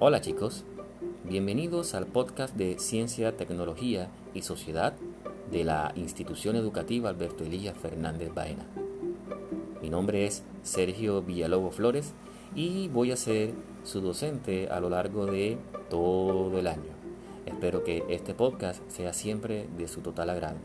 Hola chicos, bienvenidos al podcast de Ciencia, Tecnología y Sociedad de la Institución Educativa Alberto Elías Fernández Baena. Mi nombre es Sergio Villalobos Flores y voy a ser su docente a lo largo de todo el año. Espero que este podcast sea siempre de su total agrado.